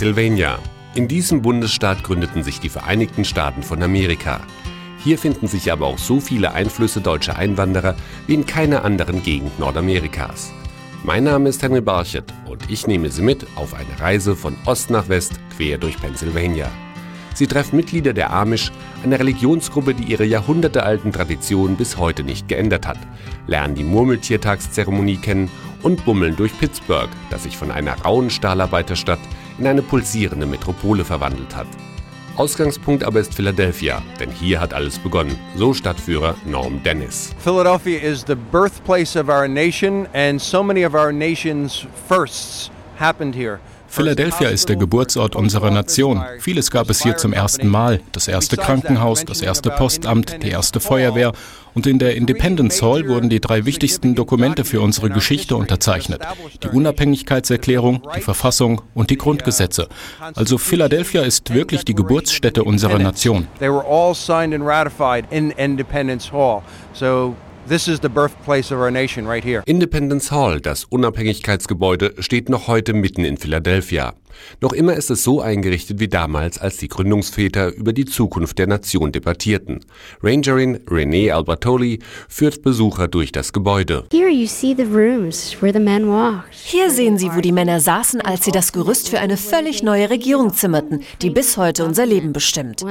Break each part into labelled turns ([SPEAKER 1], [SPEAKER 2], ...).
[SPEAKER 1] Pennsylvania. In diesem Bundesstaat gründeten sich die Vereinigten Staaten von Amerika. Hier finden sich aber auch so viele Einflüsse deutscher Einwanderer wie in keiner anderen Gegend Nordamerikas. Mein Name ist Henry Barchet und ich nehme Sie mit auf eine Reise von Ost nach West quer durch Pennsylvania. Sie treffen Mitglieder der Amish, eine Religionsgruppe, die ihre jahrhundertealten Traditionen bis heute nicht geändert hat, lernen die Murmeltiertagszeremonie kennen und bummeln durch Pittsburgh, das sich von einer rauen Stahlarbeiterstadt in eine pulsierende Metropole verwandelt hat. Ausgangspunkt aber ist Philadelphia, denn hier hat alles begonnen, so Stadtführer Norm Dennis.
[SPEAKER 2] Philadelphia is the birthplace of our nation and so many of our nation's firsts happened here.
[SPEAKER 3] Philadelphia ist der Geburtsort unserer Nation. Vieles gab es hier zum ersten Mal. Das erste Krankenhaus, das erste Postamt, die erste Feuerwehr. Und in der Independence Hall wurden die drei wichtigsten Dokumente für unsere Geschichte unterzeichnet. Die Unabhängigkeitserklärung, die Verfassung und die Grundgesetze. Also Philadelphia ist wirklich die Geburtsstätte unserer Nation.
[SPEAKER 2] They were all signed and ratified in Independence Hall. So This is the birthplace of our nation right here.
[SPEAKER 1] Independence Hall, das Unabhängigkeitsgebäude, steht noch heute mitten in Philadelphia. Noch immer ist es so eingerichtet wie damals, als die Gründungsväter über die Zukunft der Nation debattierten. Rangerin Renee Albertoli führt Besucher durch das Gebäude.
[SPEAKER 4] Hier
[SPEAKER 5] sehen Sie, wo die Männer saßen, als sie das Gerüst für eine völlig neue Regierung zimmerten, die bis heute unser Leben bestimmt.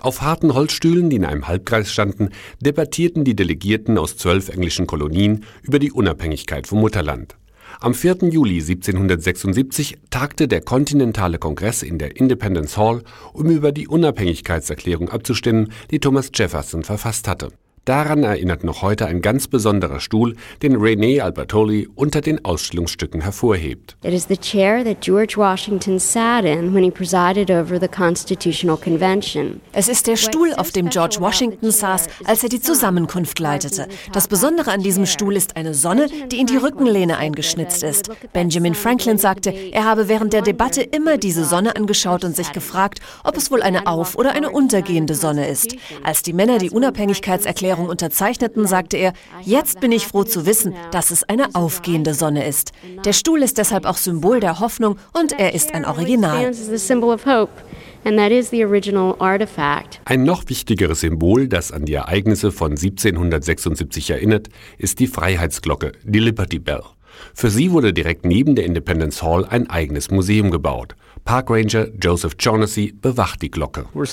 [SPEAKER 1] Auf harten Holzstühlen, die in einem Halbkreis standen, debattierten die Delegierten aus zwölf englischen Kolonien über die Unabhängigkeit vom Mutterland. Am 4. Juli 1776 tagte der Kontinentale Kongress in der Independence Hall, um über die Unabhängigkeitserklärung abzustimmen, die Thomas Jefferson verfasst hatte. Daran erinnert noch heute ein ganz besonderer Stuhl, den René Albertoli unter den Ausstellungsstücken hervorhebt.
[SPEAKER 4] It is the chair that George Washington sat in when he presided over the Constitutional Convention.
[SPEAKER 5] Es ist der Stuhl, auf dem George Washington saß, als er die Zusammenkunft leitete. Das Besondere an diesem Stuhl ist eine Sonne, die in die Rückenlehne eingeschnitzt ist. Benjamin Franklin sagte, er habe während der Debatte immer diese Sonne angeschaut und sich gefragt, ob es wohl eine auf- oder eine untergehende Sonne ist. Als die Männer die Unabhängigkeitserklärung Erklärung unterzeichneten, sagte er, jetzt bin ich froh zu wissen, dass es eine aufgehende Sonne ist. Der Stuhl ist deshalb auch Symbol der Hoffnung und er ist ein Original.
[SPEAKER 1] Ein noch wichtigeres Symbol, das an die Ereignisse von 1776 erinnert, ist die Freiheitsglocke, die Liberty Bell. Für sie wurde direkt neben der Independence Hall ein eigenes Museum gebaut. Parkranger Joseph Shaughnessy bewacht die Glocke.
[SPEAKER 6] Uh,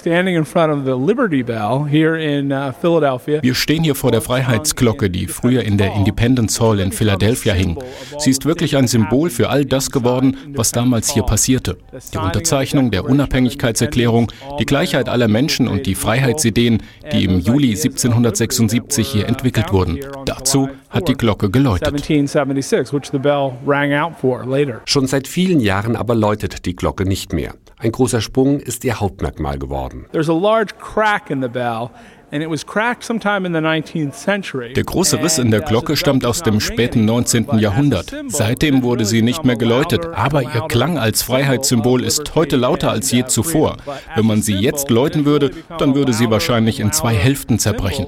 [SPEAKER 3] Wir stehen hier vor der Freiheitsglocke, die früher in der Independence Hall in Philadelphia hing. Sie ist wirklich ein Symbol für all das geworden, was damals hier passierte. Die Unterzeichnung der Unabhängigkeitserklärung, die Gleichheit aller Menschen und die Freiheitsideen, die im Juli 1776 hier entwickelt wurden. Dazu hat die Glocke geläutet.
[SPEAKER 1] Schon seit vielen Jahren aber läutet die Glocke nicht mehr. Ein großer Sprung ist ihr Hauptmerkmal geworden.
[SPEAKER 6] There's a large crack in the bell der
[SPEAKER 3] große Riss in der Glocke stammt aus dem späten 19. Jahrhundert. Seitdem wurde sie nicht mehr geläutet, aber ihr Klang als Freiheitssymbol ist heute lauter als je zuvor. Wenn man sie jetzt läuten würde, dann würde sie wahrscheinlich in zwei Hälften zerbrechen.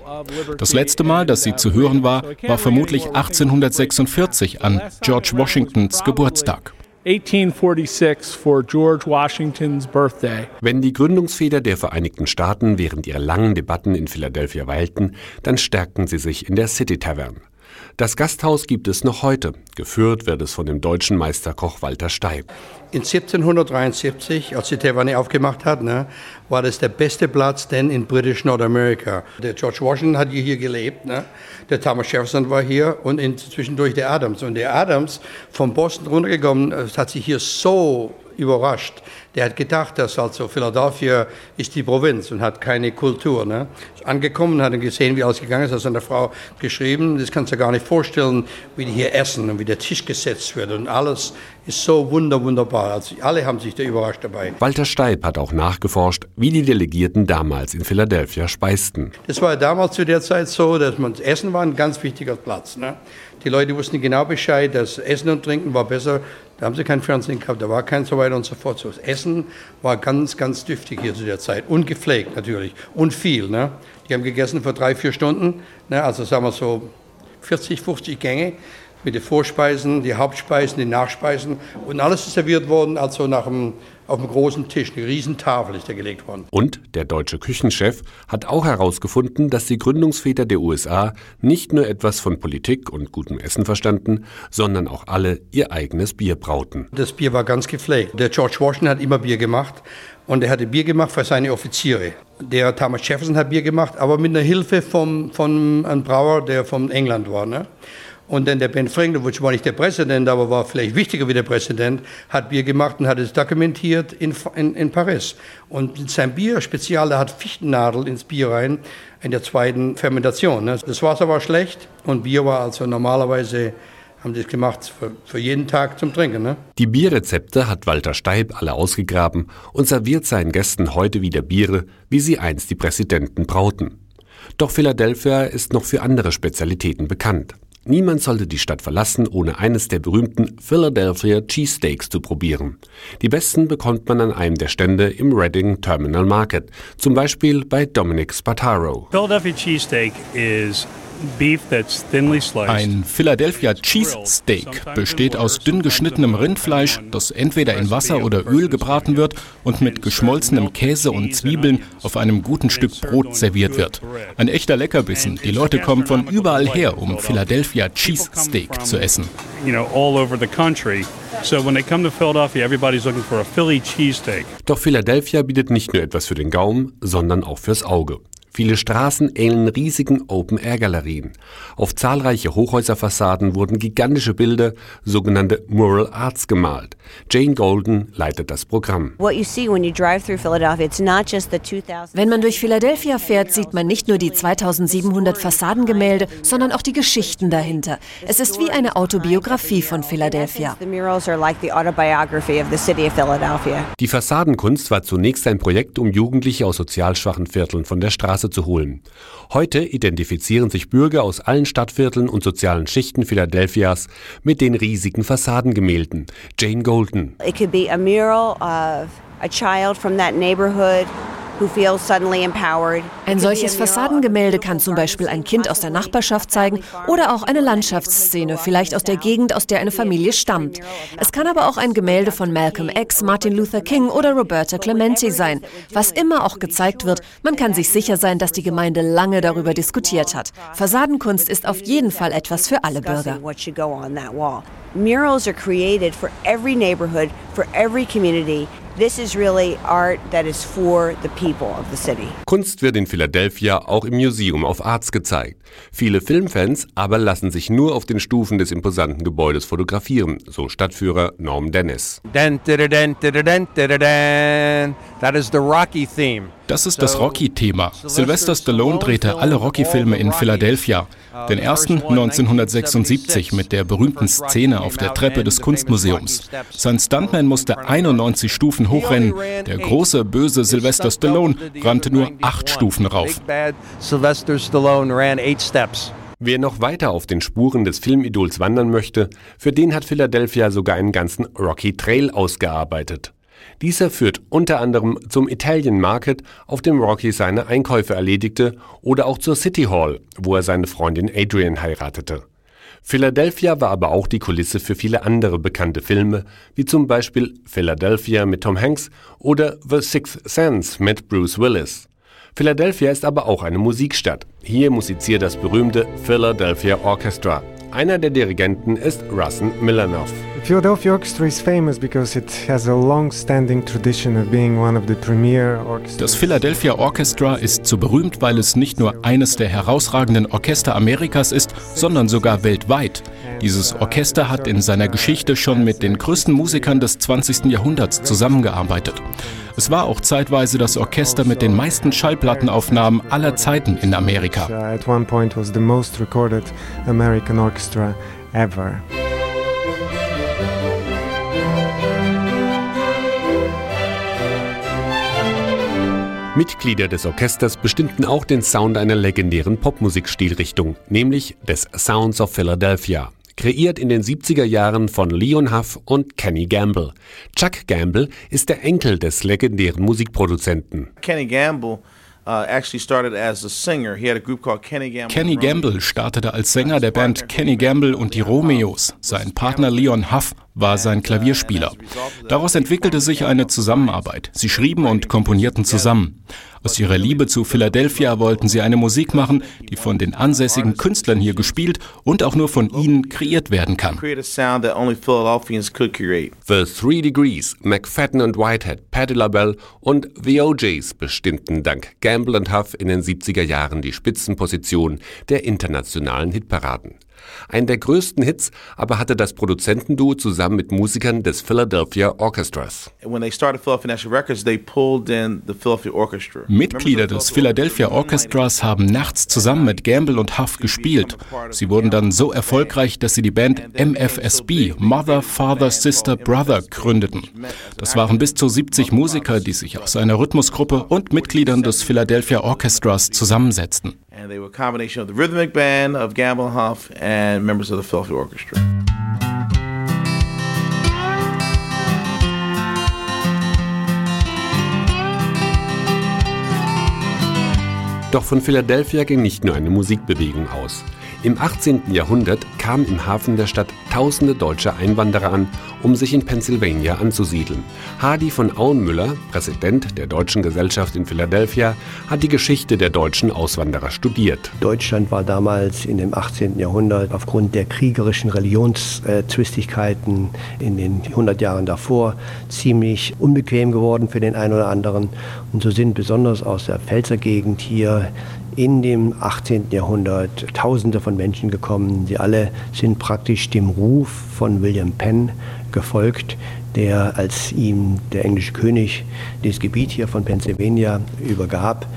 [SPEAKER 3] Das letzte Mal, dass sie zu hören war, war vermutlich 1846 an George Washingtons Geburtstag.
[SPEAKER 6] 1846 for George Washington's birthday.
[SPEAKER 1] Wenn die Gründungsväter der Vereinigten Staaten während ihrer langen Debatten in Philadelphia weilten, dann stärkten sie sich in der City Tavern. Das Gasthaus gibt es noch heute. Geführt wird es von dem deutschen Meisterkoch Walter Steib.
[SPEAKER 7] In 1773, als die Taverne aufgemacht hat, ne, war das der beste Platz denn in British Nordamerika. Der George Washington hat hier gelebt, ne? der Thomas Jefferson war hier und in, zwischendurch der Adams. Und der Adams von Boston runtergekommen, hat sich hier so überrascht. Der hat gedacht, dass also Philadelphia ist die Provinz und hat keine Kultur. Ne? Ist angekommen, hat gesehen, wie alles gegangen ist, hat seine Frau geschrieben, das kannst du gar nicht vorstellen, wie die hier essen und wie der Tisch gesetzt wird und alles ist so wunder, wunderbar. Also alle haben sich da überrascht dabei.
[SPEAKER 1] Walter Steib hat auch nachgeforscht, wie die Delegierten damals in Philadelphia speisten.
[SPEAKER 7] Das war damals zu der Zeit so, dass man Essen war ein ganz wichtiger Platz. Ne? Die Leute wussten genau Bescheid, dass Essen und Trinken war besser. Da haben sie kein Fernsehen gehabt, da war kein so weiter und so fort. So, das Essen war ganz, ganz dürftig hier zu der Zeit. Und gepflegt natürlich. Und viel. Ne? Die haben gegessen für drei, vier Stunden. Ne? Also sagen wir so 40, 50 Gänge. Mit den Vorspeisen, die Hauptspeisen, die Nachspeisen und alles ist serviert worden, also nach dem, auf einem großen Tisch, eine riesen Tafel ist da gelegt worden.
[SPEAKER 1] Und der deutsche Küchenchef hat auch herausgefunden, dass die Gründungsväter der USA nicht nur etwas von Politik und gutem Essen verstanden, sondern auch alle ihr eigenes Bier brauten.
[SPEAKER 7] Das Bier war ganz gepflegt. Der George Washington hat immer Bier gemacht und er hatte Bier gemacht für seine Offiziere. Der Thomas Jefferson hat Bier gemacht, aber mit einer Hilfe vom, von einem Brauer, der von England war. Ne? Und dann der Ben Franklin, war nicht der Präsident, aber war vielleicht wichtiger wie der Präsident, hat Bier gemacht und hat es dokumentiert in, in, in Paris. Und sein Bier spezial, hat Fichtennadel ins Bier rein in der zweiten Fermentation. Ne? Das Wasser war schlecht und Bier war also normalerweise haben das gemacht für, für, jeden Tag zum Trinken. Ne?
[SPEAKER 1] Die Bierrezepte hat Walter Steib alle ausgegraben und serviert seinen Gästen heute wieder Biere, wie sie einst die Präsidenten brauten. Doch Philadelphia ist noch für andere Spezialitäten bekannt. Niemand sollte die Stadt verlassen, ohne eines der berühmten Philadelphia Cheesesteaks zu probieren. Die besten bekommt man an einem der Stände im Reading Terminal Market, zum Beispiel bei Dominic Spataro.
[SPEAKER 8] Philadelphia Cheesesteak is
[SPEAKER 3] ein Philadelphia Cheese Steak besteht aus dünn geschnittenem Rindfleisch, das entweder in Wasser oder Öl gebraten wird und mit geschmolzenem Käse und Zwiebeln auf einem guten Stück Brot serviert wird. Ein echter Leckerbissen. Die Leute kommen von überall her, um Philadelphia Cheese Steak zu essen.
[SPEAKER 1] Doch Philadelphia bietet nicht nur etwas für den Gaumen, sondern auch fürs Auge. Viele Straßen ähneln riesigen Open-Air-Galerien. Auf zahlreiche Hochhäuserfassaden wurden gigantische Bilder, sogenannte Mural Arts, gemalt. Jane Golden leitet das Programm.
[SPEAKER 5] Wenn man durch Philadelphia fährt, sieht man nicht nur die 2700 Fassadengemälde, sondern auch die Geschichten dahinter. Es ist wie eine Autobiografie von Philadelphia.
[SPEAKER 1] Die Fassadenkunst war zunächst ein Projekt, um Jugendliche aus sozial schwachen Vierteln von der Straße Zu holen. Heute identifizieren sich Bürger aus allen Stadtvierteln und sozialen Schichten Philadelphias mit den riesigen Fassadengemälden. Jane Golden.
[SPEAKER 9] It could be a mural of a child from that neighborhood
[SPEAKER 5] ein solches Fassadengemälde kann zum Beispiel ein Kind aus der Nachbarschaft zeigen oder auch eine Landschaftsszene, vielleicht aus der Gegend, aus der eine Familie stammt. Es kann aber auch ein Gemälde von Malcolm X, Martin Luther King oder Roberta Clemente sein. Was immer auch gezeigt wird, man kann sich sicher sein, dass die Gemeinde lange darüber diskutiert hat. Fassadenkunst ist auf jeden Fall etwas für alle Bürger.
[SPEAKER 9] Murals are created for every neighborhood, for every community. This is really art that is for the people of the city.
[SPEAKER 1] Kunst wird in Philadelphia auch im Museum of Arts gezeigt. Viele Filmfans aber lassen sich nur auf den Stufen des imposanten Gebäudes fotografieren, so Stadtführer Norm Dennis. That
[SPEAKER 3] is the Rocky theme. Das ist das Rocky-Thema. Sylvester Stallone drehte alle Rocky-Filme in Philadelphia. Den ersten 1976 mit der berühmten Szene auf der Treppe des Kunstmuseums. Sein Stuntman musste 91 Stufen hochrennen. Der große, böse Sylvester Stallone rannte nur acht Stufen rauf.
[SPEAKER 1] Wer noch weiter auf den Spuren des Filmidols wandern möchte, für den hat Philadelphia sogar einen ganzen Rocky Trail ausgearbeitet. Dieser führt unter anderem zum Italian Market, auf dem Rocky seine Einkäufe erledigte, oder auch zur City Hall, wo er seine Freundin Adrian heiratete. Philadelphia war aber auch die Kulisse für viele andere bekannte Filme, wie zum Beispiel Philadelphia mit Tom Hanks oder The Sixth Sense mit Bruce Willis. Philadelphia ist aber auch eine Musikstadt. Hier musiziert das berühmte Philadelphia Orchestra. Einer der Dirigenten ist Russen Milanov.
[SPEAKER 10] Philadelphia Orchestra is famous because it has a long-standing tradition of being one of the premier orchestras.
[SPEAKER 3] Das Philadelphia Orchestra ist so berühmt, weil es nicht nur eines der herausragenden Orchester Amerikas ist, sondern sogar weltweit. Dieses Orchester hat in seiner Geschichte schon mit den größten Musikern des 20. Jahrhunderts zusammengearbeitet. Es war auch zeitweise das Orchester mit den meisten Schallplattenaufnahmen aller Zeiten in Amerika.
[SPEAKER 1] Mitglieder des Orchesters bestimmten auch den Sound einer legendären Popmusikstilrichtung, nämlich des Sounds of Philadelphia kreiert in den 70er Jahren von Leon Huff und Kenny Gamble. Chuck Gamble ist der Enkel des legendären Musikproduzenten.
[SPEAKER 11] Kenny Gamble Uh,
[SPEAKER 3] Kenny Gamble startete als Sänger der Band Kenny Gamble und die Romeos. Sein Partner Leon Huff war sein Klavierspieler. Daraus entwickelte sich eine Zusammenarbeit. Sie schrieben und komponierten zusammen. Aus ihrer Liebe zu Philadelphia wollten sie eine Musik machen, die von den ansässigen Künstlern hier gespielt und auch nur von ihnen kreiert werden kann.
[SPEAKER 1] The Three Degrees, McFadden und Whitehead, Patti LaBelle und The OJs bestimmten dank Gamble und Huff in den 70er Jahren die Spitzenposition der internationalen Hitparaden. Einen der größten Hits aber hatte das Produzentenduo zusammen mit Musikern des Philadelphia Orchestras.
[SPEAKER 3] Mitglieder des Philadelphia Orchestras haben nachts zusammen mit Gamble und Huff gespielt. Sie wurden dann so erfolgreich, dass sie die Band MFSB, Mother, Father, Sister, Brother, gründeten. Das waren bis zu 70 Musiker, die sich aus einer Rhythmusgruppe und Mitgliedern des Philadelphia Orchestras zusammensetzten.
[SPEAKER 11] And they were a combination of the rhythmic band of Gamble and Huff and members of the Philadelphia Orchestra.
[SPEAKER 1] Doch von Philadelphia ging nicht nur eine Musikbewegung aus. Im 18. Jahrhundert kamen im Hafen der Stadt tausende deutsche Einwanderer an, um sich in Pennsylvania anzusiedeln. Hardy von Auenmüller, Präsident der Deutschen Gesellschaft in Philadelphia, hat die Geschichte der deutschen Auswanderer studiert.
[SPEAKER 12] Deutschland war damals in dem 18. Jahrhundert aufgrund der kriegerischen Religionszwistigkeiten in den 100 Jahren davor ziemlich unbequem geworden für den einen oder anderen. Und so sind besonders aus der Pfälzer-Gegend hier in dem 18. Jahrhundert Tausende von Menschen gekommen. Sie alle sind praktisch dem Ruf von William Penn gefolgt, der als ihm der englische König das Gebiet hier von Pennsylvania übergab,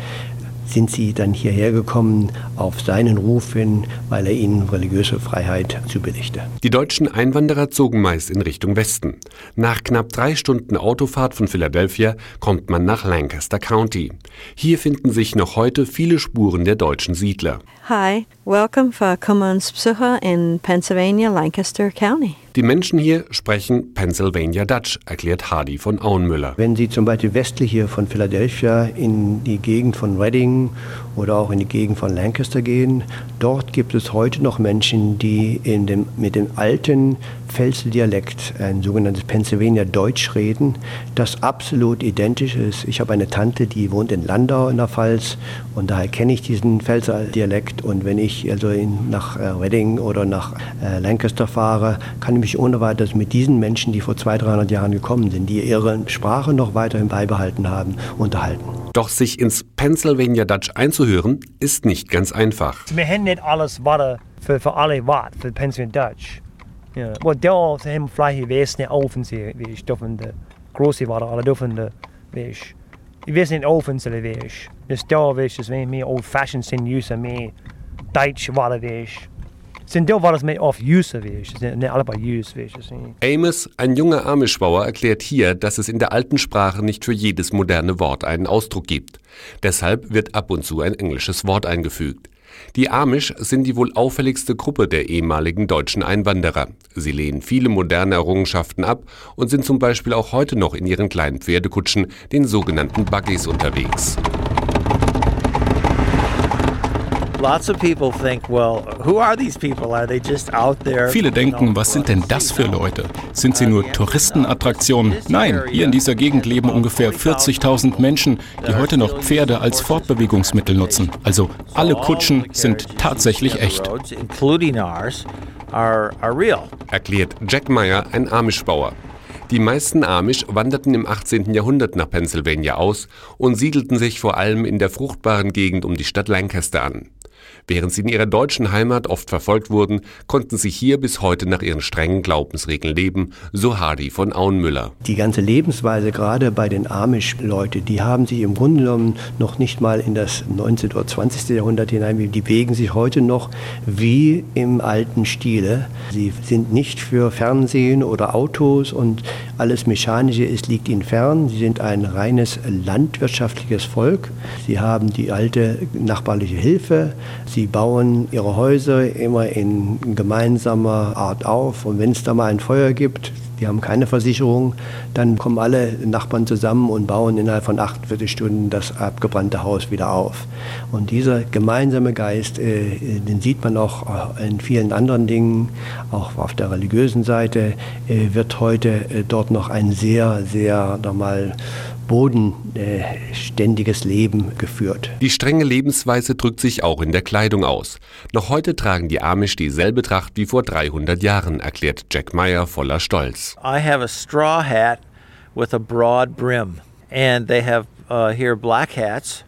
[SPEAKER 12] sind sie dann hierher gekommen auf seinen Ruf hin, weil er ihnen religiöse Freiheit zubilligte.
[SPEAKER 1] Die deutschen Einwanderer zogen meist in Richtung Westen. Nach knapp drei Stunden Autofahrt von Philadelphia kommt man nach Lancaster County. Hier finden sich noch heute viele Spuren der deutschen Siedler.
[SPEAKER 13] Hi, welcome for Commons Besucher in Pennsylvania, Lancaster County.
[SPEAKER 1] Die Menschen hier sprechen Pennsylvania Dutch, erklärt Hardy von Auenmüller.
[SPEAKER 12] Wenn Sie zum Beispiel westlich hier von Philadelphia in die Gegend von Reading oder auch in die Gegend von Lancaster gehen, dort gibt es heute noch Menschen, die in dem, mit dem alten Pfälzer-Dialekt, ein sogenanntes Pennsylvania Deutsch reden, das absolut identisch ist. Ich habe eine Tante, die wohnt in Landau in der Pfalz und daher kenne ich diesen Pfälzer Dialekt und wenn ich also in, nach äh, Reading oder nach äh, Lancaster fahre, kann ich mich ohne weiteres mit diesen Menschen, die vor 200, 300 Jahren gekommen sind, die ihre Sprache noch weiterhin beibehalten haben, unterhalten.
[SPEAKER 1] Doch sich ins Pennsylvania Dutch einzuhören, ist nicht ganz einfach.
[SPEAKER 14] Wir haben nicht alles Worte für, für alle Worte für Pennsylvania Dutch. Ja. Och då så hem fly väsne offensiv vis dofende große Worte alle dofende vis. Ich weiß nicht offensiv vis. Das da vis ist mehr old fashioned sin use mehr Deutsch Worte vis. Sind da war das mehr auf Use vis, nicht alle bei Use vis.
[SPEAKER 1] Amos, ein junger Amish-Bauer, erklärt hier, dass es in der alten Sprache nicht für jedes moderne Wort einen Ausdruck gibt. Deshalb wird ab und zu ein englisches Wort eingefügt. Die Amish sind die wohl auffälligste Gruppe der ehemaligen deutschen Einwanderer. Sie lehnen viele moderne Errungenschaften ab und sind zum Beispiel auch heute noch in ihren kleinen Pferdekutschen, den sogenannten Buggies, unterwegs.
[SPEAKER 3] Viele denken, was sind denn das für Leute? Sind sie nur Touristenattraktionen? Nein, hier in dieser Gegend leben ungefähr 40.000 Menschen, die heute noch Pferde als Fortbewegungsmittel nutzen. Also alle Kutschen sind tatsächlich echt.
[SPEAKER 1] Erklärt Jack Meyer, ein Amish-Bauer. Die meisten Amish wanderten im 18. Jahrhundert nach Pennsylvania aus und siedelten sich vor allem in der fruchtbaren Gegend um die Stadt Lancaster an. Während sie in ihrer deutschen Heimat oft verfolgt wurden, konnten sie hier bis heute nach ihren strengen Glaubensregeln leben, so Hardy von Auenmüller.
[SPEAKER 12] Die ganze Lebensweise, gerade bei den Amish-Leute, die haben sich im Grunde genommen noch nicht mal in das 19. oder 20. Jahrhundert hinein, die bewegen sich heute noch wie im alten Stile. Sie sind nicht für Fernsehen oder Autos und alles Mechanische ist, liegt ihnen fern. Sie sind ein reines landwirtschaftliches Volk. Sie haben die alte nachbarliche Hilfe Sie bauen ihre Häuser immer in gemeinsamer Art auf und wenn es da mal ein Feuer gibt, die haben keine Versicherung, dann kommen alle Nachbarn zusammen und bauen innerhalb von 48 Stunden das abgebrannte Haus wieder auf. Und dieser gemeinsame Geist, äh, den sieht man auch in vielen anderen Dingen, auch auf der religiösen Seite, äh, wird heute äh, dort noch ein sehr, sehr nochmal bodenständiges Leben geführt.
[SPEAKER 1] Die strenge Lebensweise drückt sich auch in der Kleidung aus. Noch heute tragen die Amish dieselbe Tracht wie vor 300 Jahren, erklärt Jack Meyer voller Stolz.
[SPEAKER 15] I have a straw hat with a broad brim and they have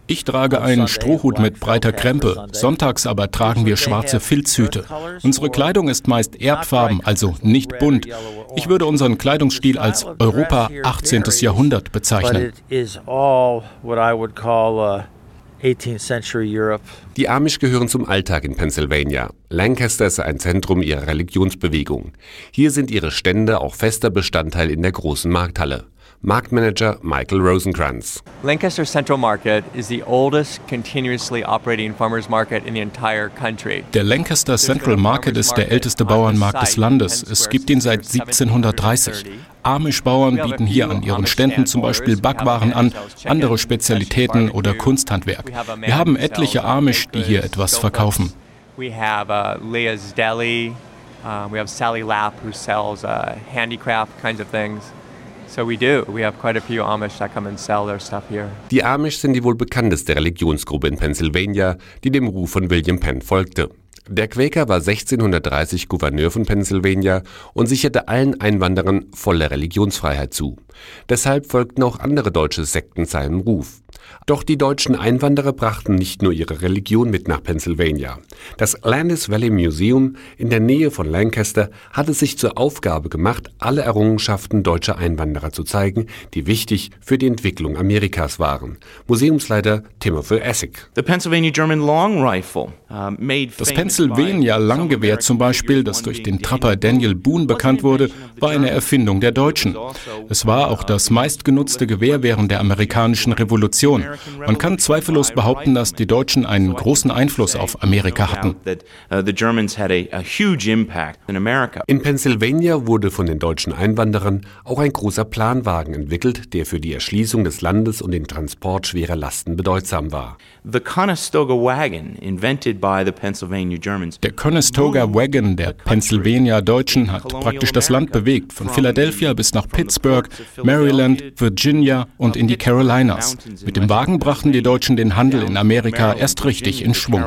[SPEAKER 3] ich trage einen Strohhut mit breiter Krempe, sonntags aber tragen wir schwarze Filzhüte. Unsere Kleidung ist meist erdfarben, also nicht bunt. Ich würde unseren Kleidungsstil als Europa 18. Jahrhundert bezeichnen.
[SPEAKER 15] Uh,
[SPEAKER 1] Die Amish gehören zum Alltag in Pennsylvania. Lancaster ist ein Zentrum ihrer Religionsbewegung. Hier sind ihre Stände auch fester Bestandteil in der großen Markthalle. Marktmanager Michael Rosenkranz.
[SPEAKER 16] Lancaster Central Market is the oldest continuously operating farmers market in the entire country.
[SPEAKER 3] Der Lancaster Central Market ist der älteste Bauernmarkt des Landes. Es gibt ihn seit 1730. Amish-Bauern bieten hier an ihren Ständen zum Beispiel Backwaren an, andere Spezialitäten oder Kunsthandwerk. Wir haben etliche Amish, die hier etwas verkaufen.
[SPEAKER 16] We have uh, Leah's Deli. Uh, we have Sally Lapp who sells uh, handicraft kinds of things.
[SPEAKER 1] Die Amish sind die wohl bekannteste Religionsgruppe in Pennsylvania, die dem Ruf von William Penn folgte. Der Quaker war 1630 Gouverneur von Pennsylvania und sicherte allen Einwanderern volle Religionsfreiheit zu. Deshalb folgten auch andere deutsche Sekten seinem Ruf. Doch die deutschen Einwanderer brachten nicht nur ihre Religion mit nach Pennsylvania. Das Landis Valley Museum in der Nähe von Lancaster hat es sich zur Aufgabe gemacht, alle Errungenschaften deutscher Einwanderer zu zeigen, die wichtig für die Entwicklung Amerikas waren. Museumsleiter Timothy Essig.
[SPEAKER 17] The Pennsylvania German Long Rifle,
[SPEAKER 3] uh, das Pennsylvania Langgewehr zum Beispiel, das durch den Trapper Daniel Boone bekannt wurde, war eine Erfindung der Deutschen. Es war auch das meistgenutzte Gewehr während der amerikanischen Revolution. Man kann zweifellos behaupten, dass die Deutschen einen großen Einfluss auf Amerika hatten.
[SPEAKER 1] In Pennsylvania wurde von den deutschen Einwanderern auch ein großer Planwagen entwickelt, der für die Erschließung des Landes und den Transport schwerer Lasten bedeutsam war.
[SPEAKER 17] Der Conestoga
[SPEAKER 3] Wagon der Pennsylvania Deutschen hat praktisch das Land bewegt, von Philadelphia bis nach Pittsburgh, Maryland, Virginia und in die Carolinas. Mit dem Wagen brachten die Deutschen den Handel in Amerika erst richtig in Schwung.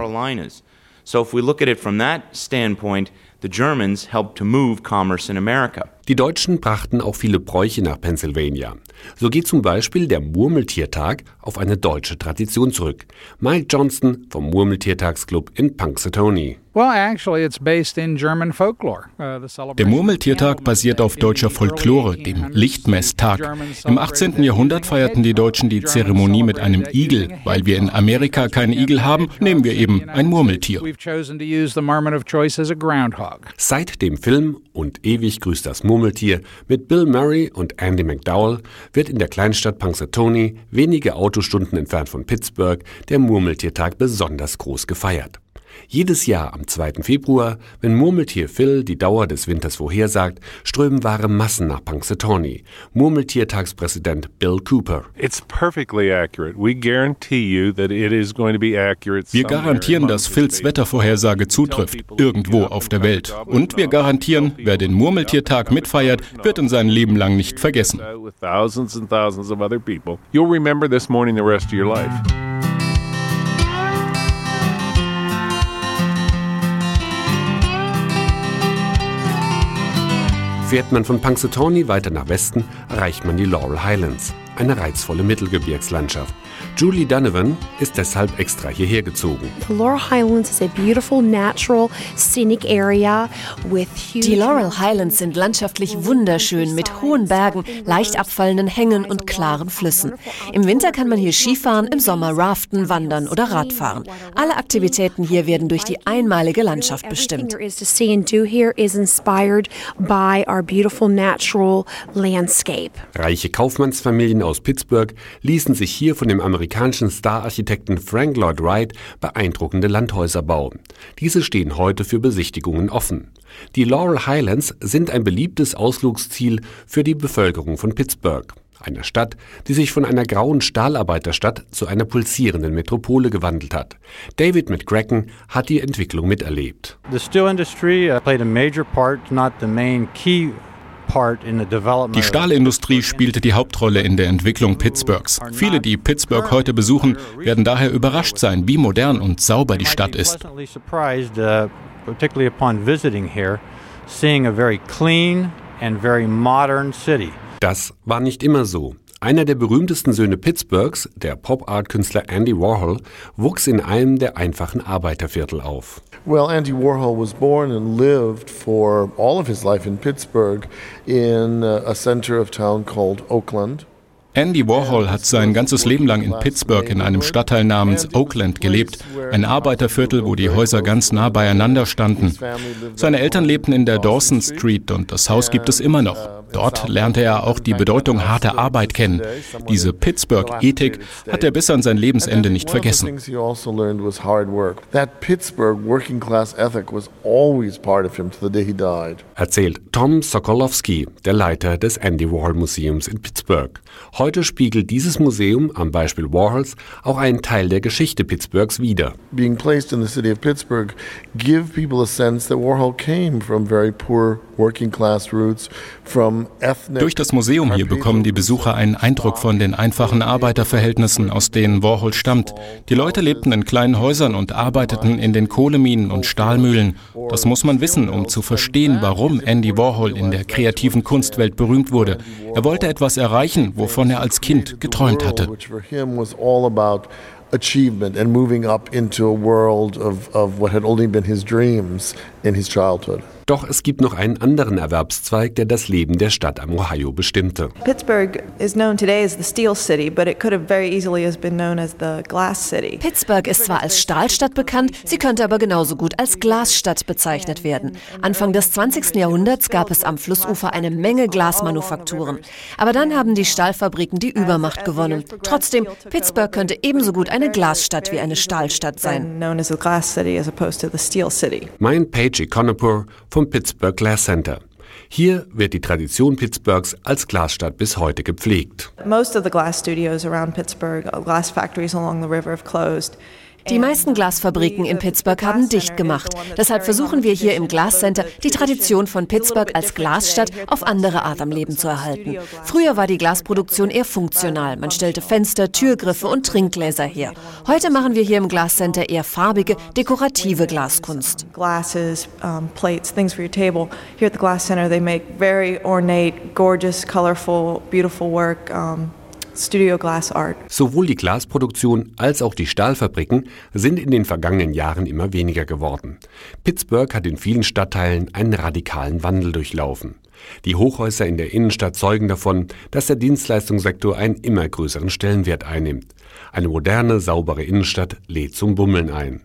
[SPEAKER 17] So if we look at it from that standpoint, the Germans helped to move commerce in America.
[SPEAKER 1] Die Deutschen brachten auch viele Bräuche nach Pennsylvania. So geht zum Beispiel der Murmeltiertag auf eine deutsche Tradition zurück. Mike Johnston vom Murmeltiertagsclub in Punxsutawney.
[SPEAKER 18] Uh,
[SPEAKER 3] der Murmeltiertag basiert auf deutscher Folklore, dem Lichtmesstag. Im 18. Jahrhundert feierten die Deutschen die Zeremonie mit einem Igel. Weil wir in Amerika keinen Igel haben, nehmen wir eben ein Murmeltier.
[SPEAKER 1] Seit dem Film Und ewig grüßt das Murmeltier Murmeltier mit Bill Murray und Andy McDowell wird in der Kleinstadt Punxsutawney, wenige Autostunden entfernt von Pittsburgh, der Murmeltiertag besonders groß gefeiert. Jedes Jahr am 2. Februar, wenn Murmeltier Phil die Dauer des Winters vorhersagt, strömen wahre Massen nach Punxsutawney. Murmeltiertagspräsident Bill Cooper.
[SPEAKER 3] Wir garantieren, dass Phils Wettervorhersage zutrifft, irgendwo auf der Welt. Und wir garantieren, wer den Murmeltiertag mitfeiert, wird in sein Leben lang nicht vergessen. You'll remember this morning the rest of your life.
[SPEAKER 1] Fährt man von Punxsutawney weiter nach Westen, erreicht man die Laurel Highlands, eine reizvolle Mittelgebirgslandschaft. Julie Donovan ist deshalb extra hierher gezogen.
[SPEAKER 19] The Laurel Highlands is a beautiful natural scenic area with huge
[SPEAKER 5] Die Laurel Highlands sind landschaftlich wunderschön mit hohen Bergen, leicht abfallenden Hängen und klaren Flüssen. Im Winter kann man hier Skifahren, im Sommer raften, wandern oder Radfahren. Alle Aktivitäten hier werden durch die einmalige Landschaft bestimmt.
[SPEAKER 1] Reiche Kaufmannsfamilien aus Pittsburgh ließen sich hier von dem amerikanischen Star-Architekten Frank Lloyd Wright beeindruckende Landhäuser bauen. Diese stehen heute für Besichtigungen offen. Die Laurel Highlands sind ein beliebtes Ausflugsziel für die Bevölkerung von Pittsburgh einer Stadt, die sich von einer grauen Stahlarbeiterstadt zu einer pulsierenden Metropole gewandelt hat. David McCracken hat die Entwicklung miterlebt.
[SPEAKER 18] The steel industry uh, played a major part, not the main key
[SPEAKER 3] die Stahlindustrie spielte die Hauptrolle in der Entwicklung Pittsburghs. Viele, die Pittsburgh heute besuchen, werden daher überrascht sein, wie modern und sauber die Stadt ist.
[SPEAKER 18] Uh.
[SPEAKER 1] Das war nicht immer so. Einer der berühmtesten Söhne Pittsburghs, der Pop-Art-Künstler Andy Warhol, wuchs in einem der einfachen Arbeiterviertel auf.
[SPEAKER 20] Well, Andy Warhol was born and lived for all of his life in Pittsburgh in uh, a center of town called Oakland.
[SPEAKER 3] Andy Warhol hat sein ganzes Leben lang in Pittsburgh in einem Stadtteil namens Oakland gelebt, ein Arbeiterviertel, wo die Häuser ganz nah beieinander standen. Seine Eltern lebten in der Dawson Street und das Haus gibt es immer noch. Dort lernte er auch die Bedeutung harter Arbeit kennen. Diese Pittsburgh-Ethik hat er bis an sein Lebensende nicht vergessen. Also
[SPEAKER 1] Erzählt Tom Sokolowski, der Leiter des Andy Warhol Museums in Pittsburgh. Heute spiegelt dieses Museum am Beispiel Warhols auch einen Teil der Geschichte Pittsburghs wider.
[SPEAKER 20] Being placed in the city of Pittsburgh give people a sense that Warhol came from very poor working class roots, from ethnic
[SPEAKER 3] Durch das Museum hier bekommen die Besucher einen Eindruck von den einfachen Arbeiterverhältnissen, aus denen Warhol stammt. Die Leute lebten in kleinen Häusern und arbeiteten in den Kohleminen und Stahlmühlen. Das muss man wissen, um zu verstehen, warum Andy Warhol in der kreativen Kunstwelt berühmt wurde. Er wollte etwas erreichen, wovon er er als Kind geträumt hatte.
[SPEAKER 20] achievement and moving up into a world of, of what had only been his dreams in his childhood.
[SPEAKER 1] Doch es gibt noch einen anderen Erwerbszweig, der das Leben der Stadt am Ohio bestimmte.
[SPEAKER 21] Pittsburgh is known today as the Steel City, but it could have very easily has been known as the Glass City.
[SPEAKER 5] Pittsburgh ist zwar als Stahlstadt bekannt, sie könnte aber genauso gut als Glasstadt bezeichnet werden. Anfang des 20. Jahrhunderts gab es am Flussufer eine Menge Glasmanufakturen. Aber dann haben die Stahlfabriken die Übermacht gewonnen. Trotzdem, Pittsburgh könnte ebenso gut eine Glasstadt wie eine Stahlstadt sein.
[SPEAKER 1] Mein Page Econopour vom Pittsburgh Glass Center. Hier wird die Tradition Pittsburghs als Glasstadt bis heute gepflegt.
[SPEAKER 21] Most of the glass studios around Pittsburgh, glass factories along the river have closed.
[SPEAKER 5] Die meisten Glasfabriken in Pittsburgh haben dicht gemacht. Deshalb versuchen wir hier im Glass Center, die Tradition von Pittsburgh als Glasstadt auf andere Art am Leben zu erhalten. Früher war die Glasproduktion eher funktional. Man stellte Fenster, Türgriffe und Trinkgläser her. Heute machen wir hier im Glass Center eher farbige, dekorative Glaskunst.
[SPEAKER 21] Glasses, um, plates, things for your table. Here at the Glass Center they make very ornate, gorgeous, colorful, beautiful work. Um, Studio Glass Art.
[SPEAKER 1] Sowohl die Glasproduktion als auch die Stahlfabriken sind in den vergangenen Jahren immer weniger geworden. Pittsburgh hat in vielen Stadtteilen einen radikalen Wandel durchlaufen. Die Hochhäuser in der Innenstadt zeugen davon, dass der Dienstleistungssektor einen immer größeren Stellenwert einnimmt. Eine moderne, saubere Innenstadt lädt zum Bummeln ein.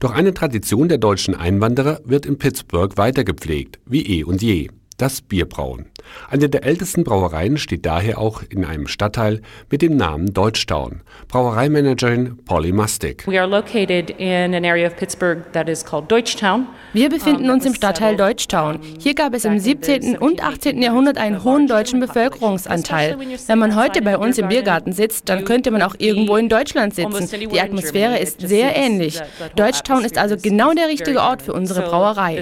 [SPEAKER 1] Doch eine Tradition der deutschen Einwanderer wird in Pittsburgh weitergepflegt, wie eh und je das Bierbrauen. Eine der ältesten Brauereien steht daher auch in einem Stadtteil mit dem Namen Deutschtown. Brauereimanagerin Polly Mustig.
[SPEAKER 22] We are located in an area of Pittsburgh that is called Deutschtown.
[SPEAKER 23] Wir befinden uns im Stadtteil Deutschtown. Hier gab es im 17. und 18. Jahrhundert einen hohen deutschen Bevölkerungsanteil. Wenn man heute bei uns im Biergarten sitzt, dann könnte man auch irgendwo in Deutschland sitzen. Die Atmosphäre ist sehr ähnlich. Deutschtown ist also genau der richtige Ort für unsere Brauerei.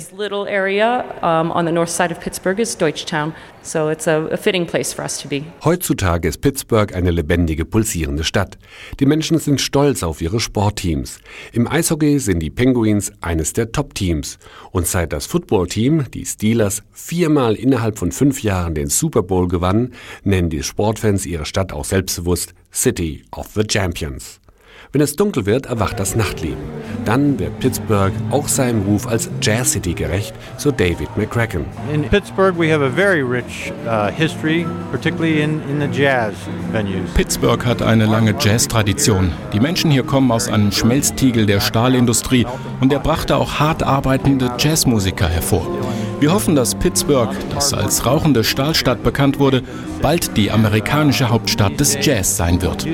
[SPEAKER 22] Pittsburgh is Deutschtown, so it's a, a fitting place for us to be.
[SPEAKER 1] Heutzutage ist Pittsburgh eine lebendige, pulsierende Stadt. Die Menschen sind stolz auf ihre Sportteams. Im Eishockey sind die Penguins eines der Top-Teams. Und seit das Footballteam, die Steelers, viermal innerhalb von fünf Jahren den Super Bowl gewannen, nennen die Sportfans ihre Stadt auch selbstbewusst City of the Champions. Wenn es dunkel wird, erwacht das Nachtleben. Dann wird Pittsburgh auch seinem Ruf als Jazz City gerecht, so David McCracken.
[SPEAKER 18] In Pittsburgh we have a very rich uh, history, particularly in, in the jazz venues.
[SPEAKER 3] Pittsburgh hat eine lange Jazz-Tradition. Die Menschen hier kommen aus einem Schmelztiegel der Stahlindustrie und er brachte auch hart arbeitende Jazzmusiker hervor. Wir hoffen, dass Pittsburgh, das als rauchende Stahlstadt bekannt wurde, bald die amerikanische Hauptstadt des Jazz sein wird.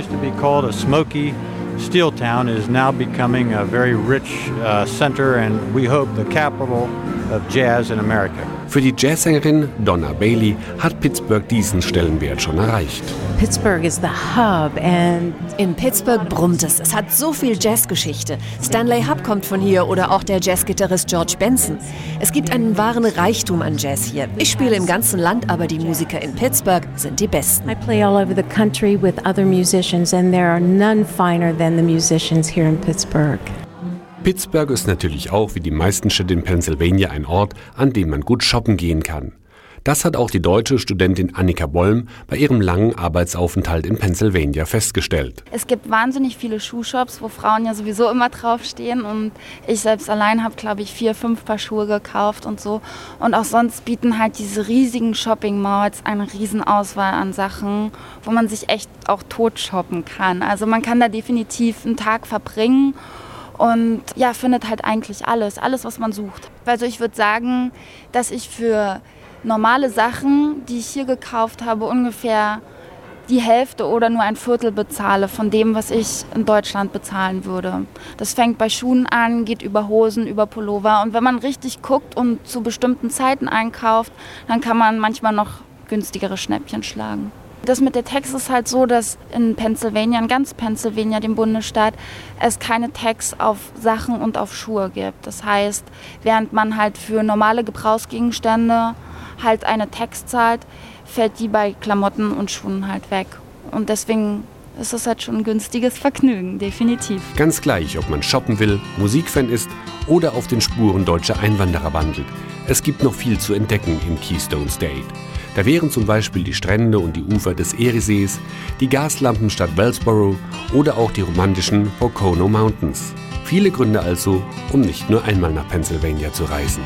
[SPEAKER 18] Steel Town is now becoming a very rich uh, center and we hope the capital of jazz in America.
[SPEAKER 1] Für die Jazzsängerin Donna Bailey hat Pittsburgh diesen Stellenwert schon erreicht.
[SPEAKER 5] Pittsburgh is the hub and in Pittsburgh brummt es. Es hat so viel Jazzgeschichte. Stanley Hub kommt von hier oder auch der Jazzgitarrist George Benson. Es gibt einen wahren Reichtum an Jazz hier. Ich spiele im ganzen Land, aber die Musiker in Pittsburgh sind die besten.
[SPEAKER 19] I play all over the country with other musicians and there are none finer than the musicians here in Pittsburgh.
[SPEAKER 1] Pittsburgh ist natürlich auch wie die meisten Städte in Pennsylvania ein Ort, an dem man gut shoppen gehen kann. Das hat auch die deutsche Studentin Annika Bollm bei ihrem langen Arbeitsaufenthalt in Pennsylvania festgestellt.
[SPEAKER 24] Es gibt wahnsinnig viele Schuhshops, wo Frauen ja sowieso immer draufstehen und ich selbst allein habe, glaube ich, vier, fünf Paar Schuhe gekauft und so. Und auch sonst bieten halt diese riesigen Shopping Malls eine Riesenauswahl an Sachen, wo man sich echt auch tot shoppen kann. Also man kann da definitiv einen Tag verbringen und ja, findet halt eigentlich alles, alles, was man sucht. Also ich würde sagen, dass ich für normale Sachen, die ich hier gekauft habe, ungefähr die Hälfte oder nur ein Viertel bezahle von dem, was ich in Deutschland bezahlen würde. Das fängt bei Schuhen an, geht über Hosen, über Pullover. Und wenn man richtig guckt und zu bestimmten Zeiten einkauft, dann kann man manchmal noch günstigere Schnäppchen schlagen. Das mit der Tax ist halt so, dass in Pennsylvania, in ganz Pennsylvania, dem Bundesstaat, es keine Tax auf Sachen und auf Schuhe gibt. Das heißt, während man halt für normale Gebrauchsgegenstände halt eine Tax zahlt, fällt die bei Klamotten und Schuhen halt weg. Und deswegen ist das halt schon ein günstiges Vergnügen, definitiv.
[SPEAKER 1] Ganz gleich, ob man shoppen will, Musikfan ist oder auf den Spuren deutscher Einwanderer wandelt. Es gibt noch viel zu entdecken im Keystone State. Da wären zum Beispiel die Strände und die Ufer des Eriesees, die Gaslampenstadt Wellsboro oder auch die romantischen Pocono Mountains. Viele Gründe also, um nicht nur einmal nach Pennsylvania zu reisen.